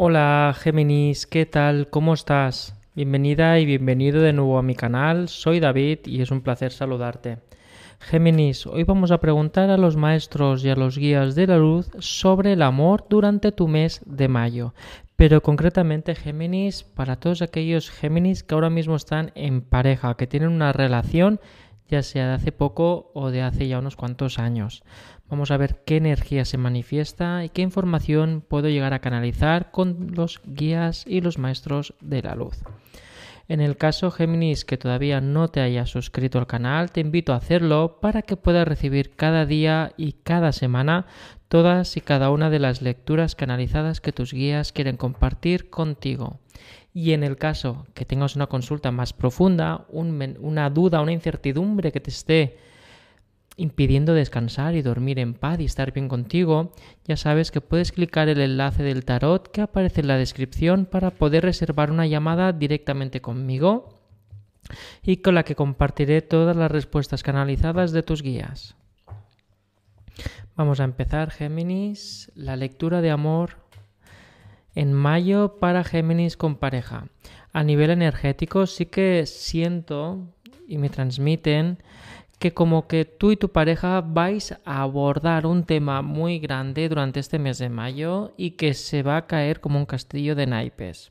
Hola Géminis, ¿qué tal? ¿Cómo estás? Bienvenida y bienvenido de nuevo a mi canal. Soy David y es un placer saludarte. Géminis, hoy vamos a preguntar a los maestros y a los guías de la luz sobre el amor durante tu mes de mayo. Pero concretamente Géminis, para todos aquellos Géminis que ahora mismo están en pareja, que tienen una relación ya sea de hace poco o de hace ya unos cuantos años. Vamos a ver qué energía se manifiesta y qué información puedo llegar a canalizar con los guías y los maestros de la luz. En el caso Géminis que todavía no te hayas suscrito al canal, te invito a hacerlo para que puedas recibir cada día y cada semana todas y cada una de las lecturas canalizadas que tus guías quieren compartir contigo. Y en el caso que tengas una consulta más profunda, una duda, una incertidumbre que te esté impidiendo descansar y dormir en paz y estar bien contigo, ya sabes que puedes clicar el enlace del tarot que aparece en la descripción para poder reservar una llamada directamente conmigo y con la que compartiré todas las respuestas canalizadas de tus guías. Vamos a empezar, Géminis, la lectura de amor en mayo para Géminis con pareja. A nivel energético sí que siento y me transmiten que como que tú y tu pareja vais a abordar un tema muy grande durante este mes de mayo y que se va a caer como un castillo de naipes.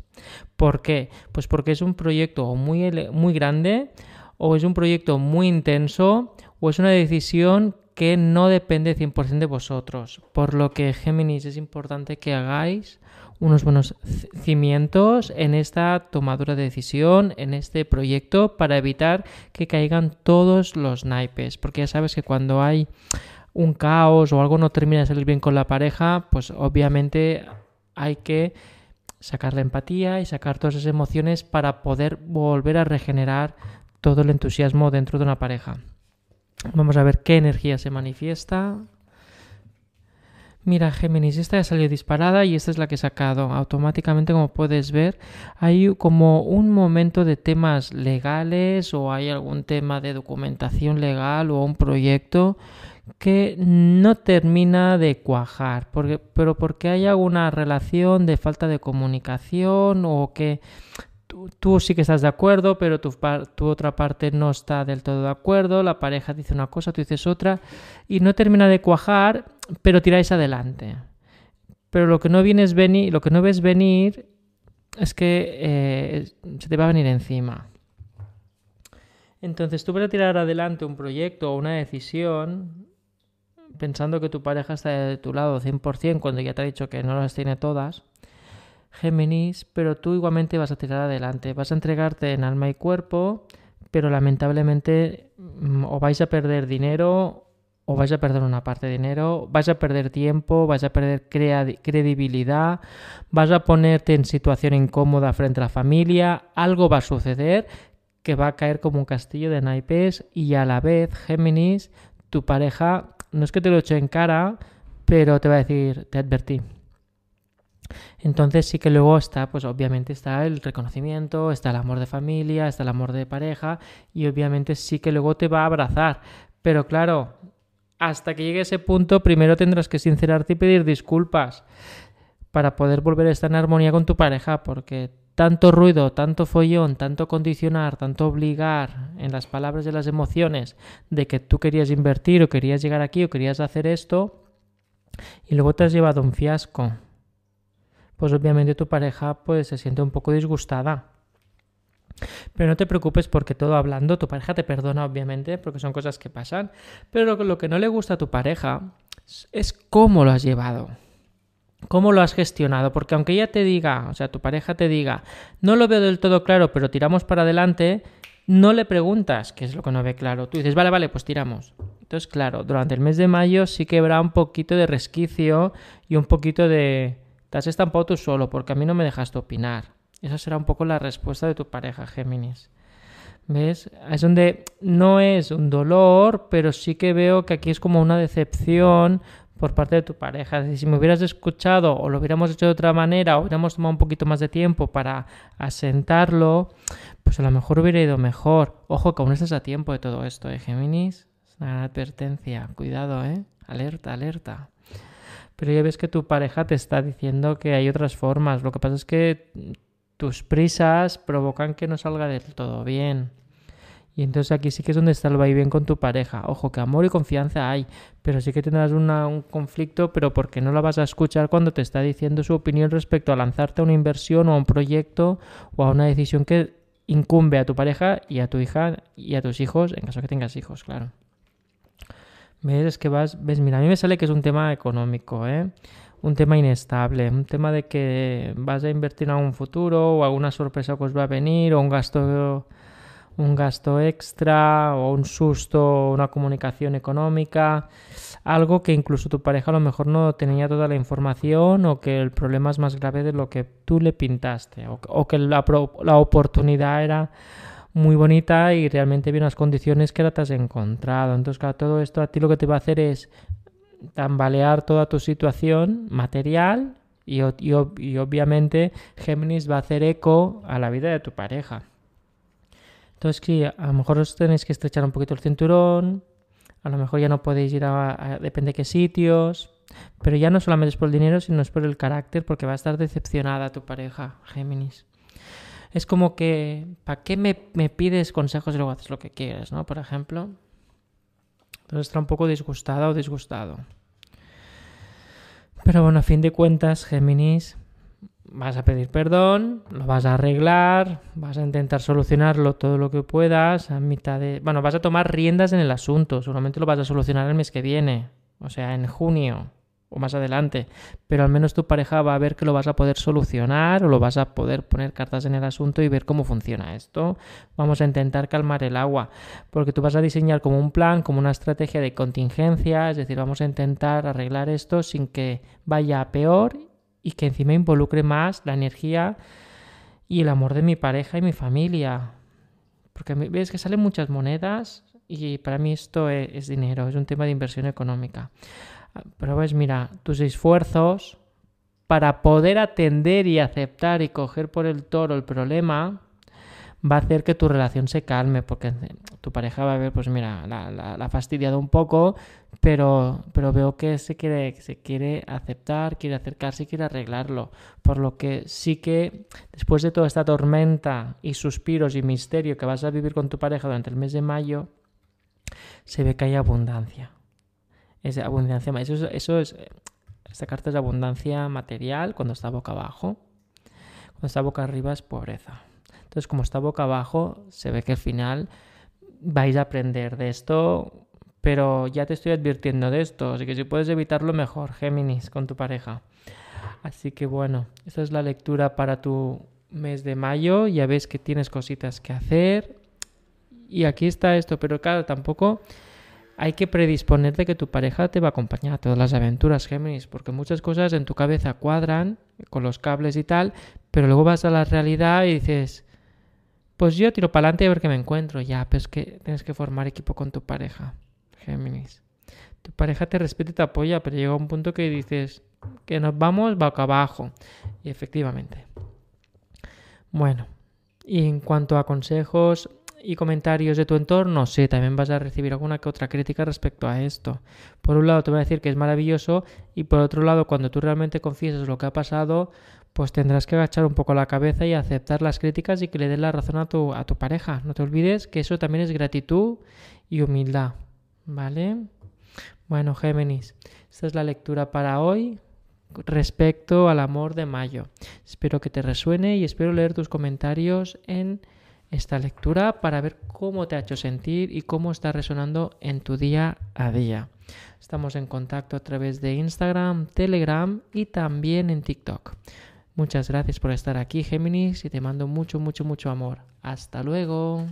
¿Por qué? Pues porque es un proyecto muy, muy grande o es un proyecto muy intenso o es una decisión que no depende 100% de vosotros. Por lo que Géminis es importante que hagáis unos buenos cimientos en esta tomadura de decisión, en este proyecto, para evitar que caigan todos los naipes. Porque ya sabes que cuando hay un caos o algo no termina de salir bien con la pareja, pues obviamente hay que sacar la empatía y sacar todas esas emociones para poder volver a regenerar todo el entusiasmo dentro de una pareja. Vamos a ver qué energía se manifiesta. Mira, Géminis, esta ya salió disparada y esta es la que he sacado. Automáticamente, como puedes ver, hay como un momento de temas legales o hay algún tema de documentación legal o un proyecto que no termina de cuajar, pero porque hay alguna relación de falta de comunicación o que tú, sí que estás de acuerdo, pero tu, tu, otra parte no está del todo de acuerdo, la pareja dice una cosa, tú dices otra, y no termina de cuajar, pero tiráis adelante. Pero lo que no vienes venir, lo que no ves venir es que eh, se te va a venir encima. Entonces tú vas a tirar adelante un proyecto o una decisión pensando que tu pareja está de tu lado 100% cuando ya te ha dicho que no las tiene todas Géminis, pero tú igualmente vas a tirar adelante, vas a entregarte en alma y cuerpo, pero lamentablemente mm, o vais a perder dinero o vais a perder una parte de dinero, vais a perder tiempo, vais a perder credibilidad, vas a ponerte en situación incómoda frente a la familia, algo va a suceder que va a caer como un castillo de naipes y a la vez, Géminis, tu pareja, no es que te lo eche en cara, pero te va a decir, te advertí, entonces sí que luego está, pues obviamente está el reconocimiento, está el amor de familia, está el amor de pareja y obviamente sí que luego te va a abrazar. Pero claro, hasta que llegue ese punto, primero tendrás que sincerarte y pedir disculpas para poder volver a estar en armonía con tu pareja, porque tanto ruido, tanto follón, tanto condicionar, tanto obligar en las palabras y las emociones de que tú querías invertir o querías llegar aquí o querías hacer esto, y luego te has llevado un fiasco pues obviamente tu pareja pues se siente un poco disgustada. Pero no te preocupes porque todo hablando, tu pareja te perdona obviamente, porque son cosas que pasan, pero lo que no le gusta a tu pareja es cómo lo has llevado. ¿Cómo lo has gestionado? Porque aunque ella te diga, o sea, tu pareja te diga, no lo veo del todo claro, pero tiramos para adelante, no le preguntas qué es lo que no ve claro. Tú dices, vale, vale, pues tiramos. Entonces, claro, durante el mes de mayo sí que habrá un poquito de resquicio y un poquito de, te has estampado tú solo porque a mí no me dejaste opinar. Esa será un poco la respuesta de tu pareja, Géminis. ¿Ves? Es donde no es un dolor, pero sí que veo que aquí es como una decepción por parte de tu pareja. Si me hubieras escuchado o lo hubiéramos hecho de otra manera o hubiéramos tomado un poquito más de tiempo para asentarlo, pues a lo mejor hubiera ido mejor. Ojo que aún estás a tiempo de todo esto, ¿eh, Géminis? Es una advertencia. Cuidado, ¿eh? Alerta, alerta. pero ya ves que tu pareja te está diciendo que hay otras formas. Lo que pasa es que tus prisas provocan que no salga del todo bien. Y entonces aquí sí que es donde está el bien con tu pareja. Ojo, que amor y confianza hay, pero sí que tendrás un conflicto, pero porque no la vas a escuchar cuando te está diciendo su opinión respecto a lanzarte a una inversión o a un proyecto o a una decisión que incumbe a tu pareja y a tu hija y a tus hijos, en caso que tengas hijos, claro. ¿Ves? Es que vas, ves, mira, a mí me sale que es un tema económico, ¿eh? Un tema inestable, un tema de que vas a invertir en algún futuro o alguna sorpresa que os va a venir o un gasto un gasto extra o un susto, una comunicación económica, algo que incluso tu pareja a lo mejor no tenía toda la información o que el problema es más grave de lo que tú le pintaste o, que la, la, oportunidad era muy bonita y realmente había unas condiciones que ahora te has encontrado. Entonces, claro, todo esto a ti lo que te va a hacer es tambalear toda tu situación material y, y obviamente Géminis va a hacer eco a la vida de tu pareja. Entonces, sí, a lo mejor os tenéis que estrechar un poquito el cinturón, a lo mejor ya no podéis ir a, depende de qué sitios, pero ya no solamente es por el dinero, sino es por el carácter, porque va a estar decepcionada tu pareja, Géminis. Es como que, ¿para qué me, me pides consejos y luego haces lo que quieres, ¿no? Por ejemplo. Entonces está un poco disgustada o disgustado. Pero bueno, a fin de cuentas, Géminis, vas a pedir perdón, lo vas a arreglar, vas a intentar solucionarlo todo lo que puedas a mitad de... Bueno, vas a tomar riendas en el asunto, seguramente lo vas a solucionar el mes que viene, o sea, en junio o más adelante, pero al menos tu pareja va a ver que lo vas a poder solucionar o lo vas a poder poner cartas en el asunto y ver cómo funciona esto. Vamos a intentar calmar el agua, porque tú vas a diseñar como un plan, como una estrategia de contingencia, es decir, vamos a intentar arreglar esto sin que vaya a peor y que encima involucre más la energía y el amor de mi pareja y mi familia. Porque ves que salen muchas monedas y para mí esto es, es dinero, es un tema de inversión económica. Pero ves, mira, tus esfuerzos para poder atender y aceptar y coger por el toro el problema va a hacer que tu relación se calme, porque tu pareja va a ver, pues mira, la, ha fastidiado un poco, pero, pero veo que se quiere, se quiere aceptar, quiere acercarse y quiere arreglarlo. Por lo que sí que después de toda esta tormenta y suspiros y misterio que vas a vivir con tu pareja durante el mes de mayo, se ve que hay abundancia. Es abundancia, eso, eso es, esta carta es abundancia material cuando está boca abajo, cuando está boca arriba es pobreza. Entonces, como está boca abajo, se ve que al final vais a aprender de esto, pero ya te estoy advirtiendo de esto, así que si puedes evitarlo mejor, Géminis, con tu pareja. Así que bueno, esta es la lectura para tu mes de mayo, ya ves que tienes cositas que hacer. Y aquí está esto, pero claro, tampoco hay que predisponerte que tu pareja te va a acompañar a todas las aventuras, Géminis, porque muchas cosas en tu cabeza cuadran con los cables y tal, pero luego vas a la realidad y dices, pues yo tiro para adelante a ver qué me encuentro. Ya, pero es que tienes que formar equipo con tu pareja, Géminis. Tu pareja te respeta y te apoya, pero llega un punto que dices que nos vamos boca abajo. Y efectivamente. Bueno, y en cuanto a consejos y comentarios de tu entorno, sí, también vas a recibir alguna que otra crítica respecto a esto. Por un lado te voy a decir que es maravilloso y por otro lado cuando tú realmente confiesas lo que ha pasado, pues tendrás que agachar un poco la cabeza y aceptar las críticas y que le des la razón a tu, a tu pareja. No te olvides que eso también es gratitud y humildad. ¿Vale? Bueno, Géminis, esta es la lectura para hoy respecto al amor de mayo. Espero que te resuene y espero leer tus comentarios en esta lectura para ver cómo te ha hecho sentir y cómo está resonando en tu día a día. Estamos en contacto a través de Instagram, Telegram y también en TikTok. Muchas gracias por estar aquí, Géminis, y te mando mucho, mucho, mucho amor. Hasta luego.